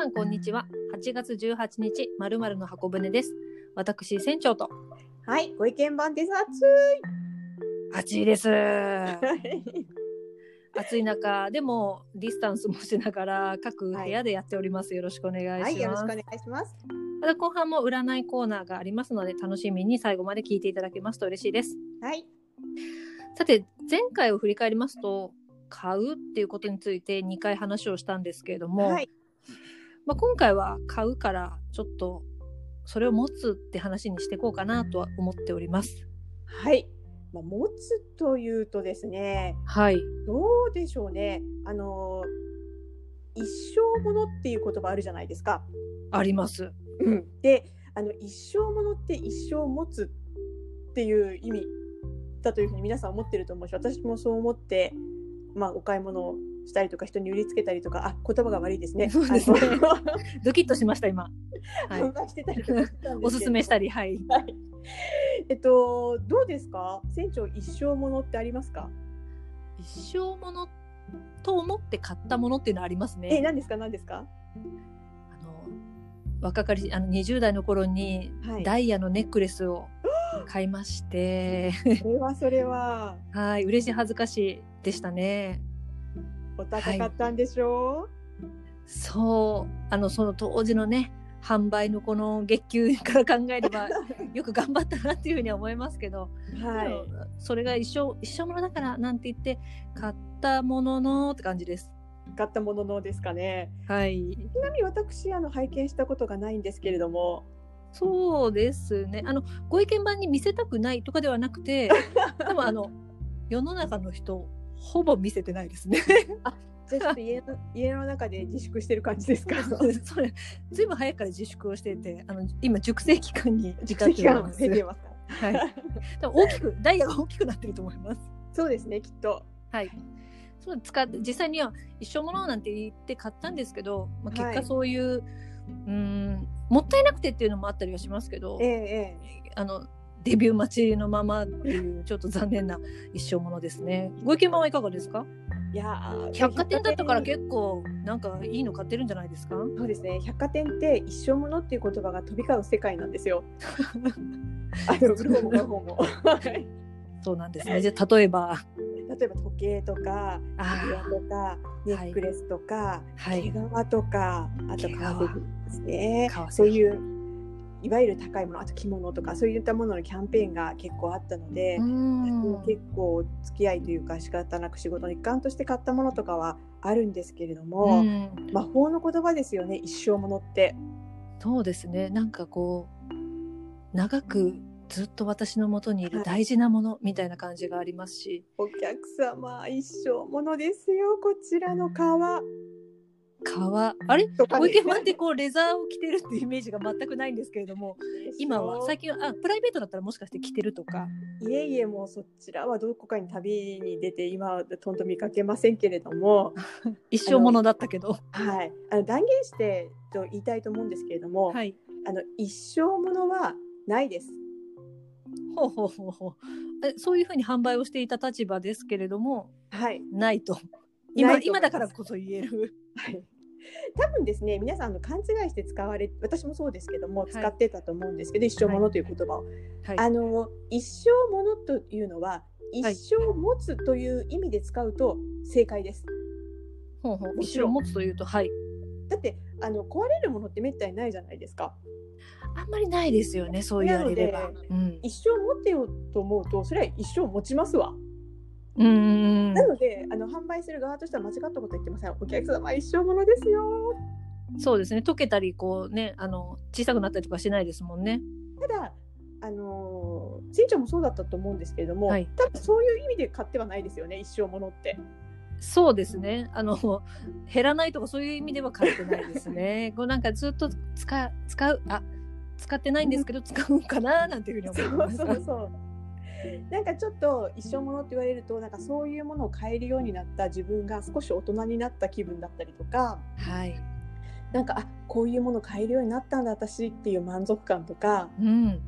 さんこんにちは。8月18日、まるまるの箱舟です。私、船長と。はい、ご意見番です。暑いです。暑い。暑い中、でもディスタンスもしながら各部屋でやっております。よろしくお願いします。はい、よろしくお願いします。また後半も占いコーナーがありますので、楽しみに最後まで聞いていただけますと嬉しいです。はい、さて、前回を振り返りますと、買うっていうことについて2回話をしたんですけれども、はい、まあ、今回は買うからちょっとそれを持つって話にしていこうかなとは思っております。はい。まあ、持つというとですね、はい。どうでしょうね。あの、一生ものっていう言葉あるじゃないですか。あります。うん、で、あの一生ものって一生持つっていう意味だというふうに皆さん思ってると思うし、私もそう思って、まあ、お買い物をしたりとか人に売りつけたりとか、あ、言葉が悪いですね。そうですねドキッとしました、今。はいしてたりとかおすすめしたり、はい。はい。えっと、どうですか？船長一生ものってありますか？一生ものと思って買ったものっていうのはありますえ、ね。何ですか？何ですか？あの若かりあの20代の頃にはい。ダイヤのネックレスを買いまして、それはそれは、はい、嬉しい恥ずかしいでしたね。お高かったんでしょ？そう、あのその当時のね、販売のこの月給から考えれば よく頑張ったなっていうふうには思いますけど、う、はでもそれが一生一生ものだからなんて言って買ったもののって感じです。い。買ったもののですかね。はい、ちなみに私、あの、拝見したことがないんですけれども、そうですね。あのご意見番に見せたくないとかではなくて、でもあの世の中の人ほぼ見せてないですね。じゃあちょっと家の 家の中で自粛してる感じですか？それずいぶん早くから自粛をしていて、あの今熟成期間に時間います。経てますかはい。多分大きくダイヤが大きくなってると思います。そうですね、きっと。はい。そう使って実際には一生ものなんて言って買ったんですけど、まあ、結果はいそういう、うーんもったいなくてっていうのもあったりはしますけどええ、ええ。あのデビュー待ちのままっていうちょっと残念な一生ものですね。ご意見番はいかがですか？いやー百貨店だったから結構なんかいいの買ってるんじゃないですか？店そうですね、百貨店って一生ものっていう言葉が飛び交う世界なんですよ。あの売る方も買う方も。はいそうなんですね。じゃあ例えば、例えば時計とかあ指輪とかネックレスとか、はい毛皮とかあと革製品ですねそういういわゆる高いものあと着物とかそういったもののキャンペーンが結構あったので、うーん結構付き合いというか仕方なく仕事の一環として買ったものとかはあるんですけれども、うん魔法の言葉ですよね一生ものって。そうですね。なんかこう長くずっと私のもとにいるはい大事なものみたいな感じがありますし、お客様一生ものですよこちらの革。革あれ？とかね。ご意見番ってこうレザーを着てるっていうイメージが全くないんですけれども今は最近はあプライベートだったらもしかして着てるとか？いえいえもうそちらはどこかに旅に出て今はとんと見かけませんけれども、一生ものだったけど。はい、あの断言してと言いたいと思うんですけれども、はい。あの一生ものはないです。ほうほうほうほう。えそういうふうに販売をしていた立場ですけれどもはい、ないと。な今今だからこそ言えるはい。多分ですね皆さんあの勘違いして使われ私もそうですけどもい。使ってたと思うんですけど、一生ものという言葉を、はい。あの一生ものというのは一生持つという意味で使うと正解です。ほうほう。一生持つというとはい。だってあの壊れるものってめったにないじゃないですか。あんまりないですよねそう言われれば。うん。一生持ってようと思うとそれは一生持ちますわ。うーんなのであの販売する側としては間違ったこと言ってません。お客様は一生ものですよ。そうですね溶けたりこうねあの小さくなったりとかしないですもんねただあのー船長もそうだったと思うんですけれども、はい多分そういう意味で買ってはないですよね一生ものって。そうですねあの減らないとかそういう意味では買ってないですね こうなんかずっと使う使うあ使ってないんですけど使うんかななんていうふうにそ思いうますそうそう。なんかちょっと一生ものって言われるとなんかそういうものを買えるようになった自分が少し大人になった気分だったりとかはい。なんかあこういうもの買えるようになったんだ私っていう満足感とかうん。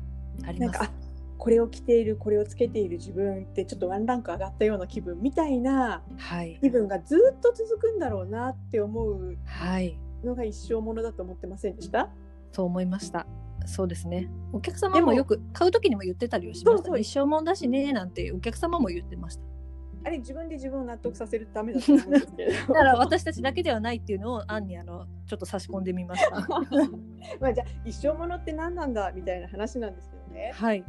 あります。なんかあこれを着ているこれをつけている自分ってちょっとワンランク上がったような気分みたいなはい。気分がずっと続くんだろうなって思うはい。のが一生ものだと思ってませんでした？そう思いました。そうですね。お客様もよく買う時にも言ってたりはしました、そうそうね。一生もんだしねなんてお客様も言ってました。あれ自分で自分を納得させるためだと思うんですけれどだから私たちだけではないっていうのを案にあのちょっと差し込んでみました。まあじゃあ一生ものって何なんだみたいな話なんですけどねはい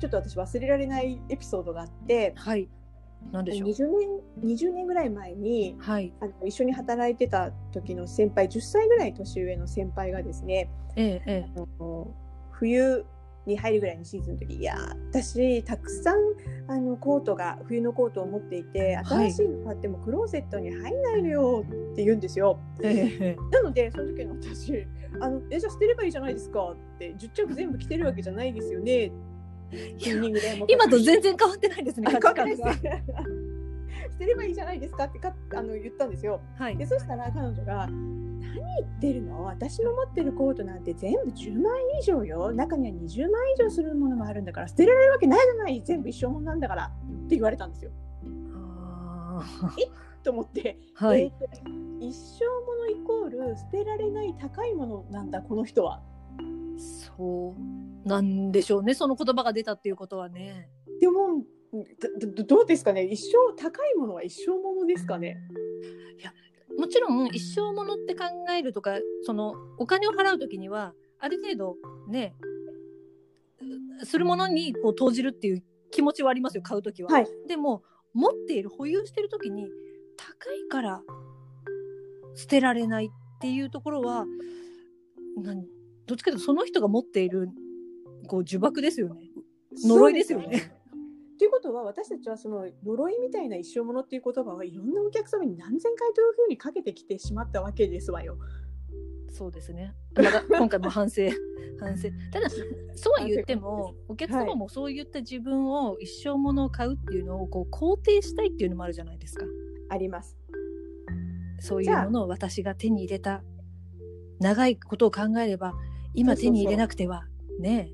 ちょっと私忘れられないエピソードがあってはい。なんでしょう。20年 ,20 年ぐらい前にはい。あの一緒に働いてた時の先輩10歳ぐらい年上の先輩がですねえええあの冬に入るぐらいのシーズンの時いや私たくさんあのコートが冬のコートを持っていてはい新しいの買ってもクローゼットに入んないのよって言うんですよ。えええなのでその時の私あのえじゃあ捨てればいいじゃないですかって10着全部着てるわけじゃないですよねっ今と全然変わってないですね。あ価値観が捨 てればいいじゃないですかってかあの言ったんですよ。はいで。そしたら彼女が「何言ってるの？私の持ってるコートなんて全部10万円以上よ中には20万円以上するものもあるんだから捨てられるわけないじゃない全部一生もんなんだから」って言われたんですよ。あと思って、ーはい。えーと一生ものイコール捨てられない高いものなんだこの人は。そうなんでしょうね。その言葉が出たっていうことはね。でもどうですかね？一生高いものは一生ものですかね？もちろん一生ものって考えるとかそのお金を払う時にはある程度ねうするものにこう投じるっていう気持ちはありますよ買う時は。はいでも持っている保有してる時に高いから捨てられないっていうところはなんどっちかというとその人が持っているこう呪縛ですよね。呪いですよねということは私たちはその呪いみたいな一生ものっていう言葉はいろんなお客様に何千回というふうにかけてきてしまったわけですわよ。そうですね。まだ今回も反省、反省。ただ、そうは言っても、お客様もそういった自分を一生ものを買うっていうのをこう肯定したいっていうのもあるじゃないですか。あります。そういうものを私が手に入れた。長いことを考えれば、今手に入れなくては。ね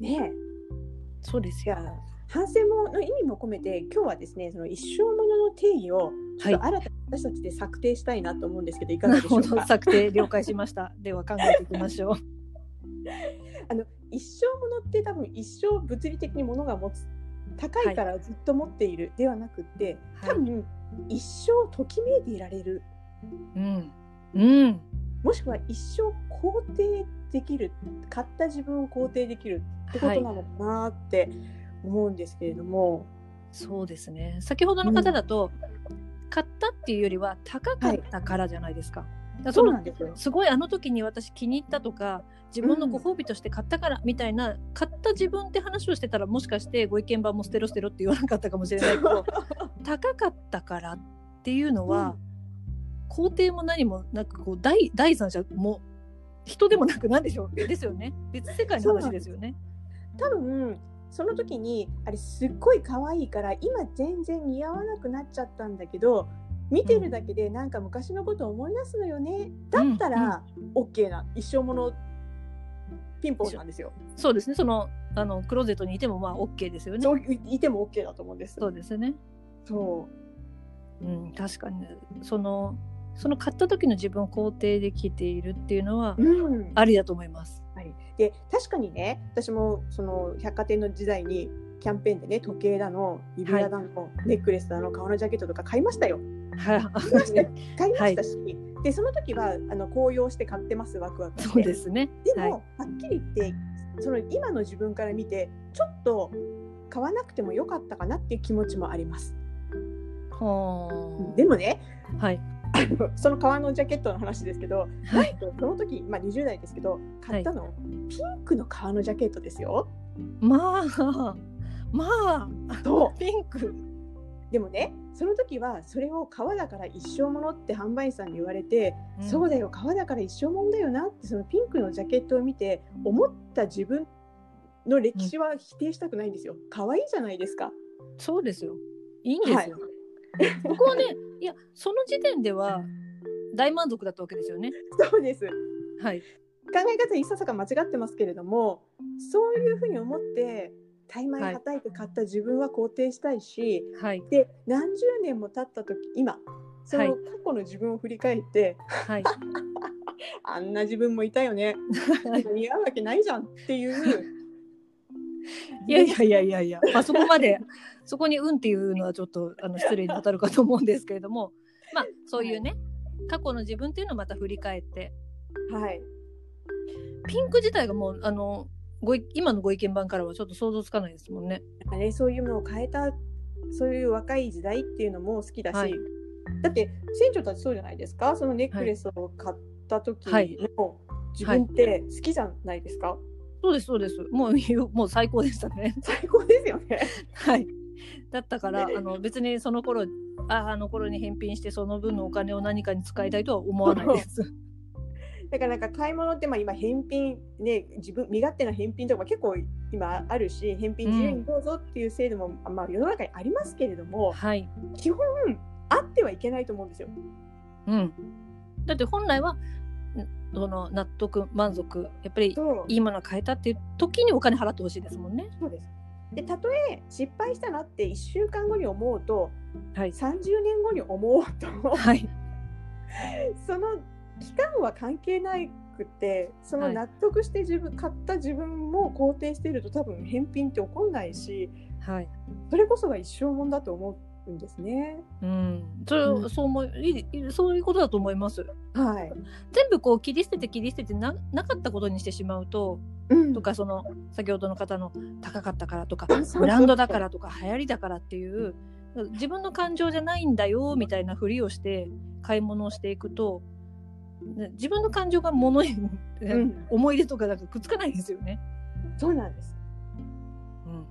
え。ねえ。そうですよ。反省もの意味も込めて今日はですねその一生ものの定義をちょっと新たに私たちで策定したいなと思うんですけど、い、かなるほど。がでしょうか？策定了解しました。では考えていきましょう。あの一生ものって多分一生物理的に物が持つ高いからずっと持っているではなくって、はい多分一生ときめいていられるうん。うん。もしくは一生肯定できる買った自分を肯定できるってことなのかなって思うんですけれども、そうですね。先ほどの方だと、買ったっていうよりは高かったからじゃないですか。だからそそうのなんですよ。すごいあの時に私気に入ったとか自分のご褒美として買ったからみたいな、買った自分って話をしてたらもしかしてご意見番も捨てろ捨てろって言わなかったかもしれないけど 高かったからっていうのは、肯定も何もなくこう第第三者も人でもなく何でしょうですよね別世界の話ですよね。多分その時にあれすっごい可愛いから今全然似合わなくなっちゃったんだけど見てるだけでなんか昔のことを思い出すのよねだったら OK な一生ものピンポンなんですよ。そうですねそのあのクローゼットにいてもまあ OK ですよね。いいても OK だと思うんです。そうですね。そうん、確かにねそのその買った時の自分を肯定できているっていうのはう。うん。ありだと思います。で確かにね私もその百貨店の時代にキャンペーンでね時計だの指輪だの、ネックレスだの革のジャケットとか買いましたよ。はい、買いました買いましたし、でその時はあの高揚して買ってますワクワク。そうですね。でも、はいはっきり言ってその今の自分から見てちょっと買わなくてもよかったかなっていう気持ちもあります。はでもねあ、はい、その革のジャケットの話ですけど、はい、その時、まあ、20代ですけど買ったの、ピンクの革のジャケットですよ。まあ、まあ、そピンク。うでもねその時はそれを革だから一生ものって販売員さんに言われて、そうだよ革だから一生もんだよなってそのピンクのジャケットを見て思った自分の歴史は否定したくないんですよ。可愛いじゃないですか。そうですよ。いいんですよ。こ こはね、いや、その時点では大満足だったわけですよね。そうです。はい。考え方いささか間違ってますけれどもそういうふうに思って大枚はたいて買った自分は肯定したいし、はい。で何十年も経った時今そはいの過去の自分を振り返って、はい。あんな自分もいたよね 似合うわけないじゃんっていういやいやいやいや。いや、まあ、そこまでそこに「うん」っていうのはちょっとあの失礼に当たるかと思うんですけれども。まあそういうね過去の自分っていうのをまた振り返って。はい。ピンク自体がもうあのごい今のご意見番からはちょっと想像つかないですもんね。なんかねそういうのを変えたそういう若い時代っていうのも好きだし、はい。だって船長たちそうじゃないですか？そのネックレスを買った時はい。の自分って好きじゃないですか、そうですそうですもうもう最高でしたね。最高ですよね。はい。だったからあの別にその頃ああの頃に返品してその分のお金を何かに使いたいとは思わないです。だからなんか買い物ってまあ今返品ね自分身勝手な返品とかも結構今あるし返品自由にどうぞっていう制度も、まあ世の中にありますけれどもはい。基本あってはいけないと思うんですよ。うん。だって本来はんその納得満足やっぱりいいものを買えたっていう時にお金払ってほしいですもんね。そうです。でたとえ失敗したなって1週間後に思うとはい。30年後に思おうとはい。その期間は関係なくてそのはい納得して自分、買った自分も肯定していると多分返品って起こんないしはい。それこそが一生もんだと思うんですね。うん。それ、うんそう思いそういうことだと思います。はい。全部こう切り捨てて切り捨ててななかったことにしてしまうとうんとかその先ほどの方の高かったからとかブランドだからとか流行りだからっていう自分の感情じゃないんだよみたいなふりをして買い物をしていくとね自分の感情が物に、うん思い出とかなんかくっつかないですよね。そうなんです。うん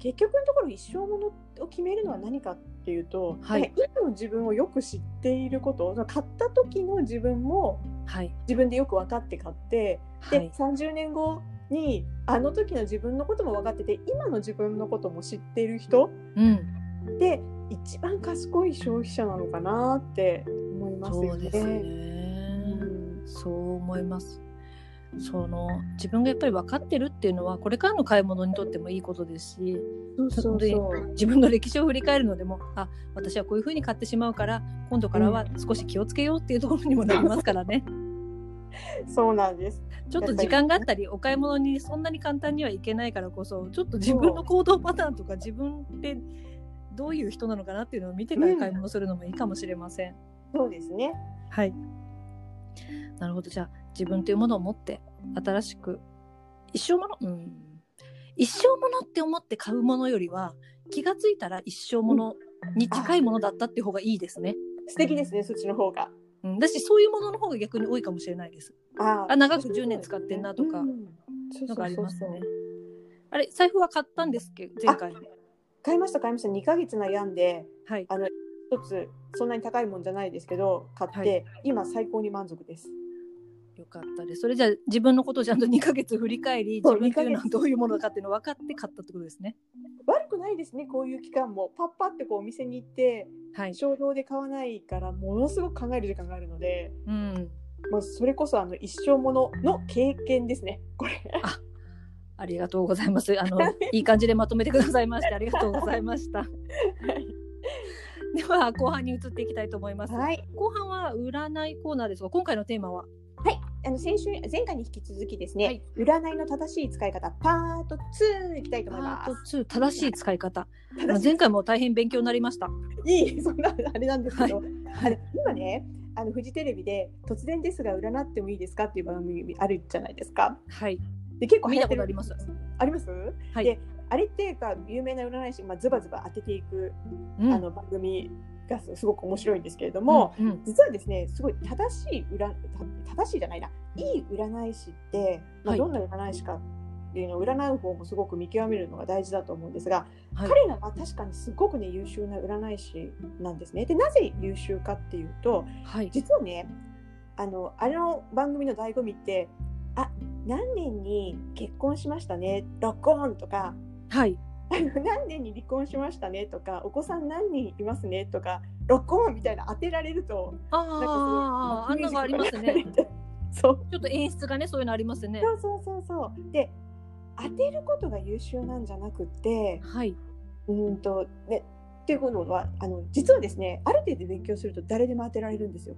結局のところ一生ものを決めるのは何かっていうと、はい。今の自分をよく知っていること買った時の自分もはい。自分でよく分かって買って、ではい。30年後にあの時の自分のことも分かってて今の自分のことも知っている人うん、で一番賢い消費者なのかなって思いますよね。そうね、うん。そう思います。その自分がやっぱり分かってるっていうのはこれからの買い物にとってもいいことですしそう。自分の歴史を振り返るのでもあ私はこういうふうに買ってしまうから今度からは少し気をつけようっていうところにもなりますからねそうなんです。ちょっと時間があったりお買い物にそんなに簡単にはいけないからこそちょっと自分の行動パターンとか自分ってどういう人なのかなっていうのを見てから買い物するのもいいかもしれません。そうですね。はいなるほどじゃあ自分というものを持って新しく一生ものうん一生ものって思って買うものよりは気がついたら一生ものに近いものだったっていう方がいいですね。素敵ですね、そっちの方が。うん、だしそういうものの方が逆に多いかもしれないです。ああ長く10年使ってんなとかのがありますね。あれ財布は買ったんですっけ？前回。買いました買いました2ヶ月悩んではい。あの一つそんなに高いもんじゃないですけど買って、はい今最高に満足です。よかったです。それじゃあ自分のことをちゃんと2ヶ月振り返り自分っていうのは2ヶ月どういうものかっていうのを分かって買ったってことですね。悪くないですねこういう期間もパッパってこうお店に行ってはい。衝動で買わないからものすごく考える時間があるので、うん。まあ、それこそあの一生ものの経験ですねこれ。ありがとうございます。あの いい感じでまとめてくださいましてありがとうございました。はいでは後半に移っていきたいと思います。はい、後半は占いコーナーですが今回のテーマは？あの先週前回に引き続きですね、はい占いの正しい使い方パート2いきたいとパ思いまートす。2正しい使い方。前回も大変勉強になりました。いいそんなあれなんですけど、はあれ今ねあのフジテレビで突然ですが占ってもいいですかっていう番組あるじゃないですか。はい。で結構見流行ってるたことあります。あります？はいであれっていうか有名な占い師まあズバズバ当てていく、うんあの番組がすすごく面白いんですけれども、うんうん実はですねすごい正しい占た正しいじゃないないい占い師って、まあ、はいどんな占い師かっていうのを占う方もすごく見極めるのが大事だと思うんですが、はい彼らは確かにすごくね優秀な占い師なんですね。でなぜ優秀かっていうとはい。実はねあのあの番組の醍醐味ってあ何年に結婚しましたねロックオンとかはい。何年に離婚しましたねとかお子さん何人いますねとかロックオンみたいな当てられるとあなんかすごいあ、あんなのありますね。そうちょっと演出がね、そういうのありますね。そうそうそうそうで当てることが優秀なんじゃなくてはい。うーんとねっていうことはあの実はですねある程度勉強すると誰でも当てられるんですよ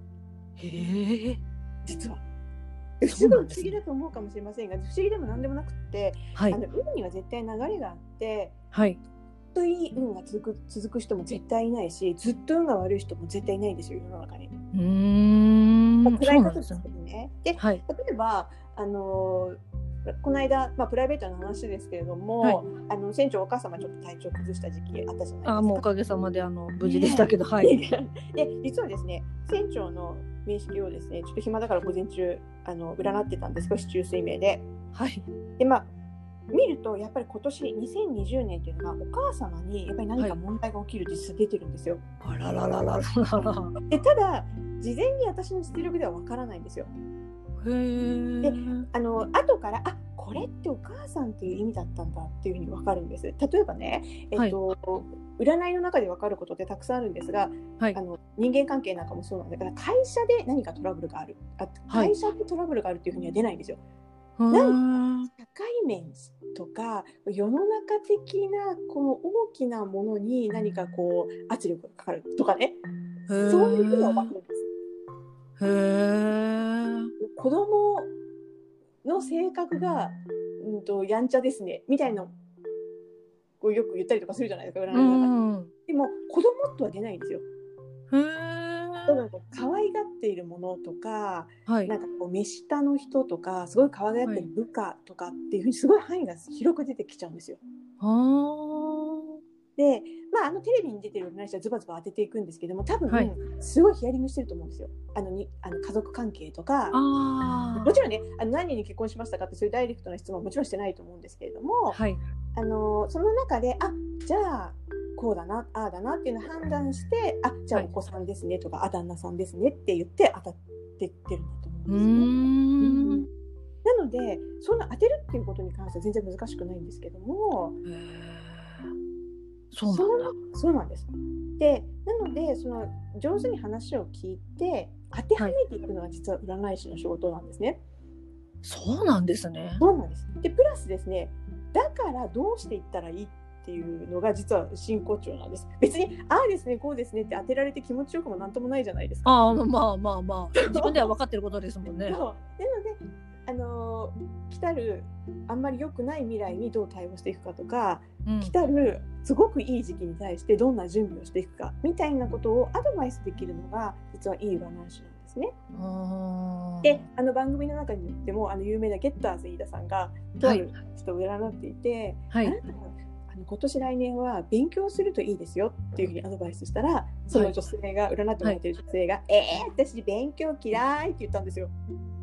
へえ。実は。すごい不思議だと思うかもしれませんが不思議でも何でもなくって、はいあの運には絶対流れがあってはいずっといい運が続く続く人も絶対いないしずっと運が悪い人も絶対いないんですよ世の中に。うーんまあ、暗そいう方ですけどね。ではい例えばあのーこの間、まあ、プライベートの話ですけれども、はいあの船長お母様ちょっと体調崩した時期あったじゃないですか。あもうおかげさまであの無事でしたけど、はい。で実はですね船長の面識をですねちょっと暇だから午前中あの占ってたんですが市中水明で。はい。でまあ見るとやっぱり今年2020年っていうのがお母様にやっぱり何か問題が起きる実数出てるんですよ。あらららららら。でただ事前に私の実力ではわからないんですよ。へえ。あの後からあこれってお母さんっていう意味だったんだっていうふうに分かるんです。例えばね、えっと占いの中で分かることってたくさんあるんですが、はいあ。の人間関係なんかもそうなんだから会社で何かトラブルがあるあはい会社でトラブルがあるっていうふうには出ないんですよ。うーん社会面とか世の中的なこの大きなものに何かこう圧力がかかるとかねそういうふうには分かるんです。へえ。子供の性格が、うん、とやんちゃですねみたいなこうよく言ったりとかするじゃないですか占いうの中で。ん。でも子供とは出ないんですよ。へか可愛がっているものとかはいなん。かこう目下の人とかすごい可愛がってる部下とかっていうふうにすごい範囲が広く出てきちゃうんですよ。あで、まあ、あのテレビに出てる占い師はズバズバ当てていくんですけども多分、はいすごいヒアリングしてると思うんですよ。あのにあの家族関係とかもちろんねあの何人に結婚しましたかってそういうダイレクトな質問はもちろんしてないと思うんですけれども、はい。あのその中であじゃあこうだなああだなっていうのを判断してあじゃあはいお子さんですねとか、あ旦那さんですねって言って当たってってるんだと思うんですね。ん。なのでそんな当てるっていうことに関しては全然難しくないんですけども。そうなんだ。そうなんです。でなのでその上手に話を聞いて当てはめていくのが実は占い師の仕事なんですね。そうなんですね。そうなんです。でプラスですねだからどうしていったらいいっていうのが実は真骨頂なんです。別にああですねこうですねって当てられて気持ちよくもなんともないじゃないですか。ああ、まあまあまあ。自分では分かってることですもんね。そうなのであのー来たるあんまり良くない未来にどう対応していくかとか、うん来たるすごくいい時期に対してどんな準備をしていくかみたいなことをアドバイスできるのが実はいい占い師なんですね。であの番組の中にでもあの有名なゲッターズ飯田さんがとあはいる人を占っていて、はい。あなたはあの今年来年は勉強するといいですよっていうふうにアドバイスしたらその女性が、占ってもらってる女性が「えー、私勉強嫌い」って言ったんですよ。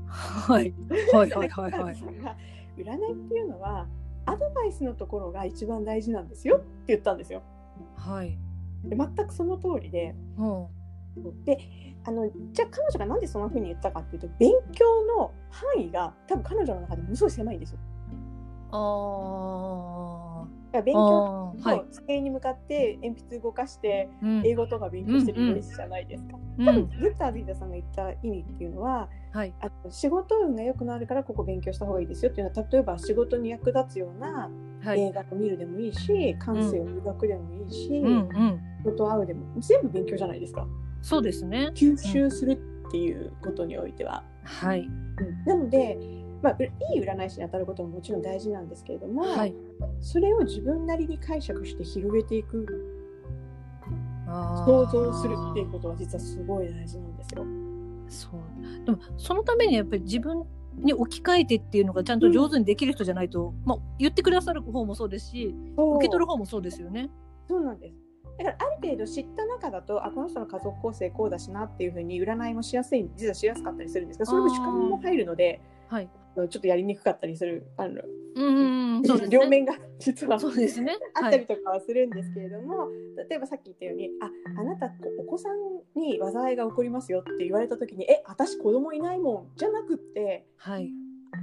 はい。はいはいはいはい。占いっていうのはアドバイスのところが一番大事なんですよって言ったんですよ。はい。で全くその通りでうん。であのじゃあ彼女がなんでそんな風に言ったかっていうと勉強の範囲が多分彼女の中でものすごい狭いんですよ。あだから勉あ。強と。机に向かって鉛筆動かしてうん英語とか勉強してるイメージじゃないですか。うん多分グッター・ビーダさんが言った意味っていうのははい。あの仕事運が良くなるからここ勉強した方がいいですよっていうのは例えば仕事に役立つようなはい。映画を見るでもいいし、感性を磨くでもいいし、うんうん。人と会うでも全部勉強じゃないですかそうですね。吸収するっていうことにおいては。はい。なので、まあ、いい占い師に当たることももちろん大事なんですけれども、はい。それを自分なりに解釈して広げていく想像するっていうことは実はすごい大事なんですよ。そう。でも、そのためにやっぱり自分に置き換えてっていうのがちゃんと上手にできる人じゃないと、まあ、言ってくださる方もそうですし、受け取る方もそうですよね。そうなんです。だからある程度知った中だとあこの人の家族構成こうだしなっていうふうに占いもしやすい実はしやすかったりするんですがそれも主観も入るのではい。ちょっとやりにくかったりするあの、うんうん、そうね。両面が実はそうですね。あったりはい。とかはするんですけれども、例えばさっき言ったようにああなたお子さんに災いが起こりますよって言われた時にえ私子供いないもんじゃなくってはい。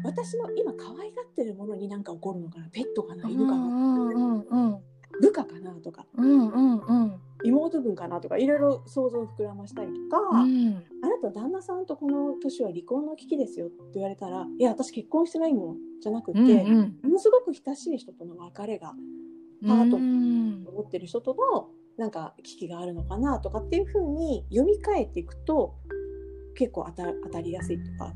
私の今可愛がってるものに何か起こるのかな？ペットかなうん犬かな、うんうんうん。部下かなとかうんうんうん。妹分かなとかいろいろ想像を膨らましたりとか、うん。あなた旦那さんとこの年は離婚の危機ですよって言われたらいや私結婚してないもんじゃなくて、うんうん。ものすごく親しい人との別れがパートうん思ってる人とのなんか危機があるのかなとかっていうふうに読み替えていくと結構当たりやすいとか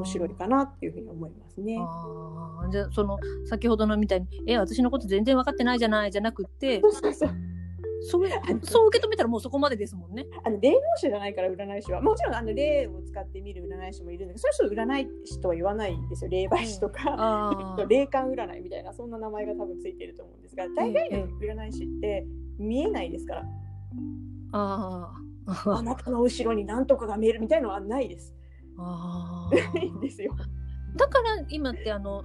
面白いかなっていうふうに思いますね。あーじゃあその先ほどのみたいに「え私のこと全然分かってないじゃない」じゃなくってそうそうそうそうそう受け止めたらもうそこまでですもんね。あの霊能者じゃないから占い師はもちろんあの霊を使って見る占い師もいるんだけどそういう人占い師とは言わないんですよ霊媒師とか、あー 霊感占いみたいなそんな名前が多分ついてると思うんですが大概の占い師って見えないですから、あーあなたの後ろに何とかが見えるみたいなのはないです。あな いんーですよ。だから今ってあの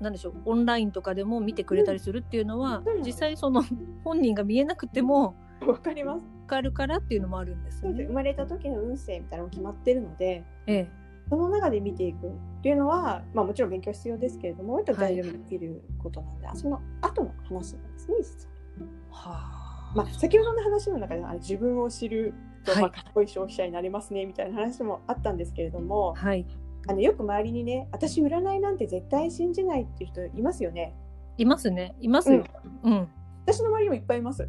なんでしょうオンラインとかでも見てくれたりするっていうのは、うん実際その 本人が見えなくてもわかります。分かるからっていうのもあるんですそうですね。生まれた時の運勢みたいなのも決まってるのでええその中で見ていくっていうのは、まあ、もちろん勉強必要ですけれども割と大丈夫できることなんで、その後の話なんですね実は。はあまあ、先ほどの話の中であの自分を知ると、はいまあ、かっこいい消費者になれますねみたいな話もあったんですけれどもはいあのよく周りにね私占いなんて絶対信じないっていう人いますよね。いますねいますよ。うん。私の周りにもいっぱいいます。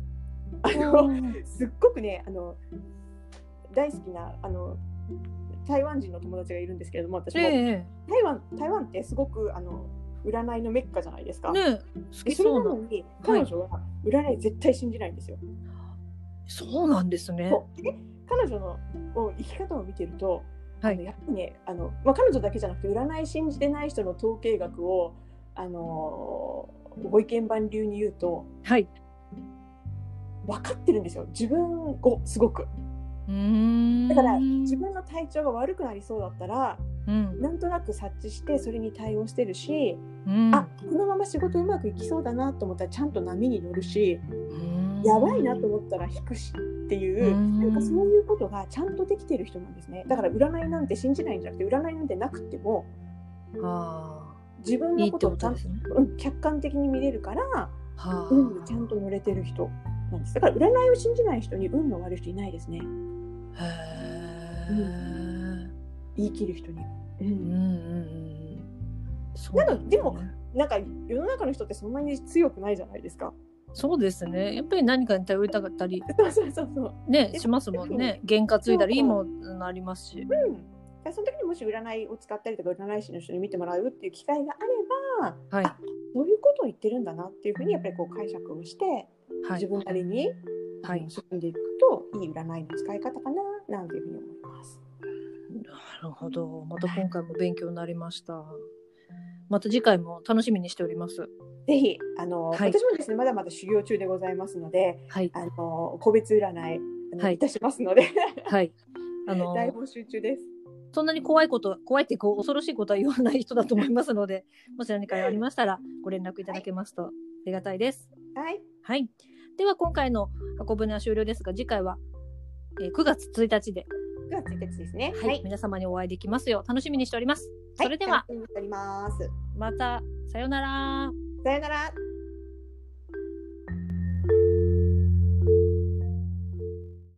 あうのんすっごくねあの大好きなあの台湾人の友達がいるんですけれども私も、え台湾台湾ってすごくあの占いのメッカじゃないですか。えねそれなのに彼女は占い絶対信じないんですよ。そうなんですね。彼女のを生き方を見てると、はい。あのやっぱりねあの、まあ、彼女だけじゃなくて占い信じてない人の統計学をあのご意見番流に言うとはい。分かってるんですよ。自分をすごく。だから自分の体調が悪くなりそうだったらうん。なんとなく察知してそれに対応してるし、うん。あこのまま仕事うまくいきそうだなと思ったらちゃんと波に乗るしうんやばいなと思ったら引くしっていううん。なんかそういうことがちゃんとできてる人なんですね。だから占いなんて信じないんじゃなくて占いなんてなくてもあ自分のことをちゃんことね。うん客観的に見れるからはあ。運にちゃんと乗れてる人なんです。だから占いを信じない人に運の悪い人いないですね。へえ。言い切る人に、ううんうんん、うん。そうなんかなんすね。でもなんか世の中の人ってそんなに強くないじゃないですかそうですね。やっぱり何かに頼りたかったり そうそうそうそうねでしますもんね。験担いだりいいもなりますし。うん、その時にもし占いを使ったりとか占い師の人に見てもらうっていう機会があればはいあそういうことを言ってるんだなっていうふうにやっぱりこう解釈をして、はい自分なりに、はい進んでいくといい占いの使い方かななんていうふうに思います。なるほど。また今回も勉強になりました。また次回も楽しみにしております。ぜひあの、はい私もですねまだまだ修行中でございますのではいあの個別占いいい、たしますのではい。あの大募集中です。そんなに怖いこと、怖いってこう恐ろしいことは言わない人だと思いますので、もし何かありましたらご連絡いただけますとありがたいです。はい、はい。では今回の箱舟は終了ですが、次回は、えー9月1日で、9月1日ですね。はい皆様にお会いできますよう楽しみにしております。それでは、ます。またさようなら。さよなら。